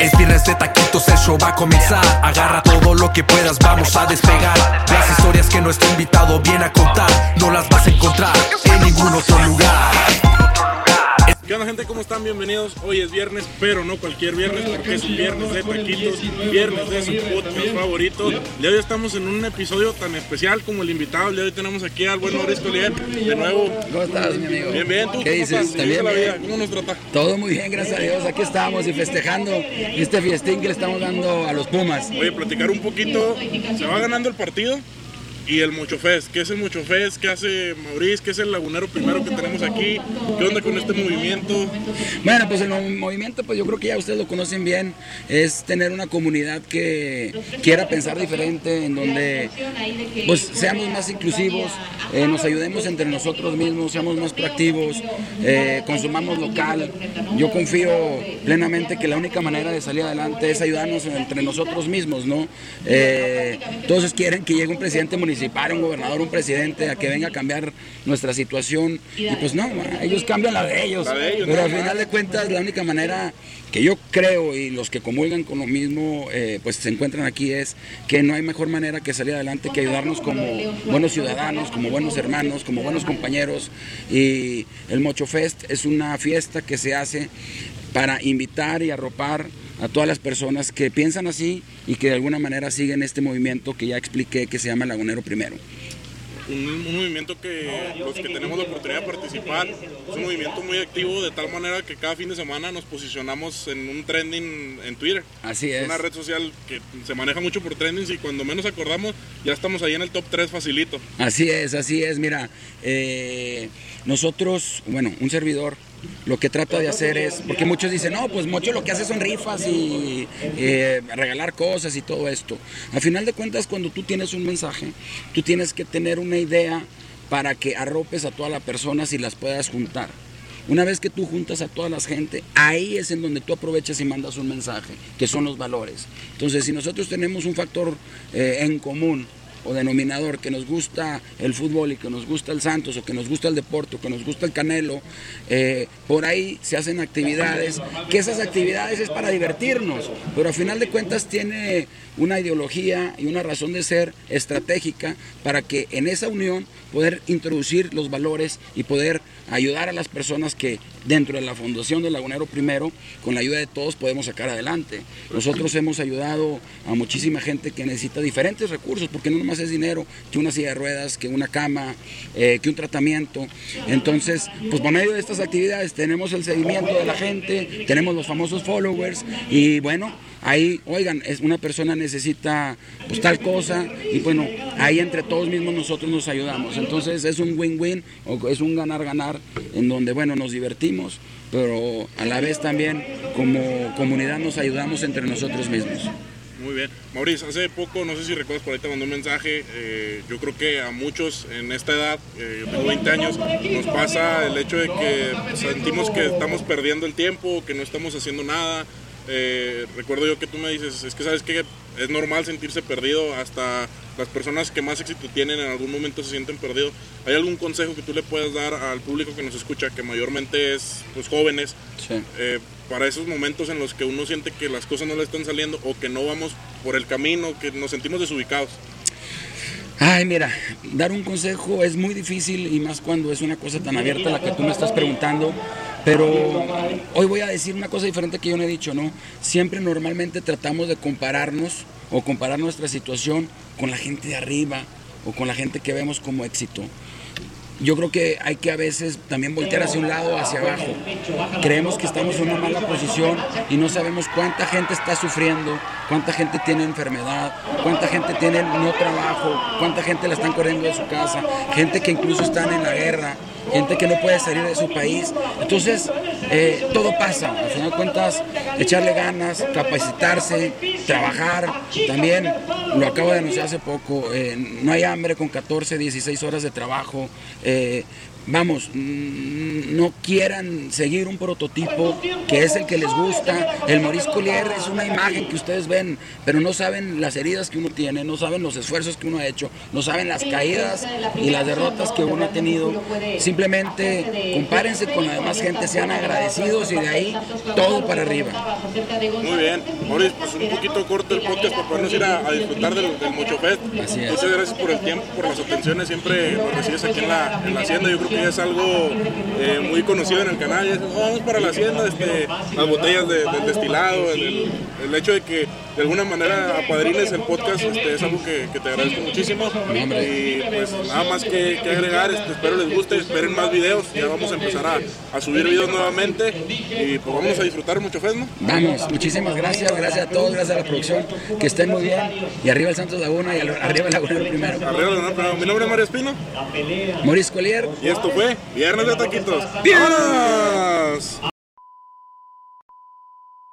Es viernes de taquitos, el show va a comenzar. Agarra todo lo que puedas, vamos a despegar. Las historias que nuestro invitado viene a contar, no las vas a encontrar en ningún otro lugar. ¿Qué onda gente? ¿Cómo están? Bienvenidos. Hoy es viernes, pero no cualquier viernes porque es un viernes de taquitos, viernes de su podcast favorito. De hoy estamos en un episodio tan especial como el invitado. De hoy tenemos aquí al buen Mauricio Lier. De nuevo, ¿Cómo estás, mi amigo? bien, bien. ¿Tú ¿Qué cómo dices? estás? ¿Te ¿También dice la vida? bien? ¿Cómo nos trata? Todo muy bien, gracias a Dios. Aquí estamos y festejando este fiestín que le estamos dando a los Pumas. Oye, platicar un poquito. Se va ganando el partido. Y el Mucho Fest, ¿qué es el Mucho Fest? ¿Qué hace Mauricio? ¿Qué es el lagunero primero que tenemos aquí? ¿Qué onda con este movimiento? Bueno, pues el mo- movimiento, pues yo creo que ya ustedes lo conocen bien, es tener una comunidad que quiera pensar diferente, en donde pues seamos más inclusivos, eh, nos ayudemos entre nosotros mismos, seamos más proactivos, eh, consumamos local. Yo confío plenamente que la única manera de salir adelante es ayudarnos entre nosotros mismos, ¿no? Eh, todos quieren que llegue un presidente municipal, un gobernador, un presidente a que venga a cambiar nuestra situación. Y pues no, ellos cambian la de ellos, La de ellos, pero ¿no? al final de cuentas la única manera que yo creo y los que comulgan con lo mismo eh, pues se encuentran aquí es que no hay mejor manera que salir adelante que ayudarnos como buenos ciudadanos, como buenos hermanos, como buenos compañeros. Y el Mocho Fest es una fiesta que se hace para invitar y arropar a todas las personas que piensan así y que de alguna manera siguen este movimiento que ya expliqué que se llama Lagunero Primero. un, un movimiento que los que tenemos la oportunidad de participar es un movimiento muy activo de tal manera que cada fin de semana nos posicionamos en un trending en Twitter. Así es. Una red social que se maneja mucho por trendings y cuando menos acordamos ya estamos ahí en el top 3 facilito. Así es, así es. Mira, eh, nosotros, bueno, un servidor, lo que trata de hacer es, porque muchos dicen, no, pues Mocho lo que hace son rifas y eh, regalar cosas y todo esto. Al final de cuentas, cuando tú tienes un mensaje, tú tienes que tener una idea para que arropes a todas las personas y las puedas juntar. Una vez que tú juntas a toda la gente, ahí es en donde tú aprovechas y mandas un mensaje, que son los valores. Entonces, si nosotros tenemos un factor eh, en común, o denominador que nos gusta el fútbol y que nos gusta el Santos o que nos gusta el deporte o que nos gusta el Canelo, eh, por ahí se hacen actividades, que esas actividades es para divertirnos, pero al final de cuentas tiene una ideología y una razón de ser estratégica para que en esa unión poder introducir los valores y poder ayudar a las personas que dentro de la Fundación del Lagunero Primero, con la ayuda de todos, podemos sacar adelante. Nosotros hemos ayudado a muchísima gente que necesita diferentes recursos, porque no nomás es dinero, que una silla de ruedas, que una cama, eh, que un tratamiento. Entonces, pues por medio de estas actividades tenemos el seguimiento de la gente, tenemos los famosos followers y bueno, ahí, oigan, es una persona necesita pues tal cosa y bueno, ahí entre todos mismos nosotros nos ayudamos. Entonces es un win-win o es un ganar-ganar en donde, bueno, nos divertimos, pero a la vez también como comunidad nos ayudamos entre nosotros mismos. Muy bien. Mauricio, hace poco, no sé si recuerdas, por ahí te mandó un mensaje. eh, yo creo que a muchos en esta edad, eh, yo tengo 20 años, nos pasa el hecho de que sentimos que estamos perdiendo el tiempo, que no estamos haciendo nada. Eh, recuerdo yo que tú me dices, es que sabes que es normal sentirse perdido, hasta las personas que más éxito tienen en algún momento se sienten perdidos. ¿Hay algún consejo que tú le puedas dar al público que nos escucha, que mayormente es pues, jóvenes, Sí. eh, para esos momentos en los que uno siente que las cosas no le están saliendo o que no vamos por el camino, que nos sentimos desubicados. Ay, mira, dar un consejo es muy difícil y más cuando es una cosa tan abierta la que tú me estás preguntando. Pero hoy voy a decir una cosa diferente que yo no he dicho, ¿no? Siempre normalmente tratamos de compararnos o comparar nuestra situación con la gente de arriba o con la gente que vemos como éxito. Yo creo que hay que a veces también voltear hacia un lado o hacia abajo. Creemos que estamos en una mala posición y no sabemos cuánta gente está sufriendo, cuánta gente tiene enfermedad, cuánta gente tiene no trabajo, cuánta gente la están corriendo de su casa, gente que incluso están en la guerra, gente que no puede salir de su país. Entonces, eh, todo pasa. Al final de cuentas, echarle ganas, capacitarse, trabajar. También, lo acabo de anunciar hace poco, eh, no hay hambre con 14, 16 horas de trabajo. Eh, vamos, mm, no quieran seguir un prototipo que es el que les gusta. El Maurice Collier es una imagen que ustedes ven, pero no saben las heridas que uno tiene, no saben los esfuerzos que uno ha hecho, no saben las caídas y las derrotas que uno ha tenido. Simplemente compárense con la demás gente, sean agradecidos y de ahí todo para arriba. Muy bien, Maurice, pues un poquito corto el podcast para podernos ir a, disfrutar del, Mucho Fest. Muchas gracias por el tiempo, por las atenciones, siempre nos recibes aquí en la, en la hacienda. Yo creo que ya es algo eh, muy conocido en el canal. vamos para la hacienda, este, las botellas del destilado, el, el, hecho de que de alguna manera apadrines el podcast este, es algo que, te agradezco muchísimo. Y pues nada más que, agregar, este, espero les guste, esperen más videos, ya vamos a empezar a, subir videos nuevamente y pues vamos a disfrutar mucho Fest, ¿no? Vamos, muchísimas gracias, gracias a todos, gracias a la producción, que estén muy bien. Y arriba el Santos Laguna y arriba el Lagunero primero. Arriba el Lagunero Mi nombre es Mario Espino. Maurice Collier. Y esto fue Viernes de Taquitos. ¡Viernes!